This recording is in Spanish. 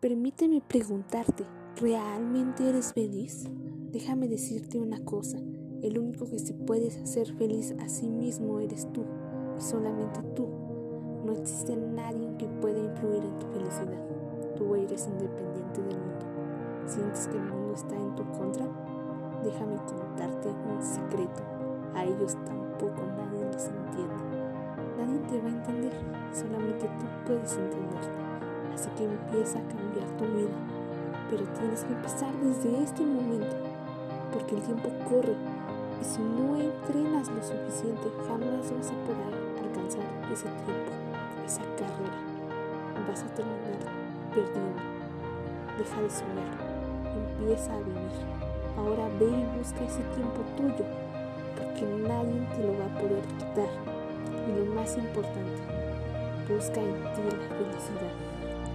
Permíteme preguntarte, ¿realmente eres feliz? Déjame decirte una cosa, el único que se puede hacer feliz a sí mismo eres tú, y solamente tú. No existe nadie que pueda influir en tu felicidad. Tú eres independiente del mundo. ¿Sientes que el mundo está en tu contra? Déjame contarte un secreto. A ellos tampoco nadie los entiende. Nadie te va a entender, solamente tú puedes entenderte. Así que empieza a cambiar tu vida. Pero tienes que empezar desde este momento porque el tiempo corre y si no entrenas lo suficiente jamás vas a poder alcanzar ese tiempo, esa carrera. Vas a terminar perdiendo. Deja de soñar, empieza a vivir. Ahora ve y busca ese tiempo tuyo, porque nadie te lo va a poder quitar. Y lo más importante, busca en ti la felicidad.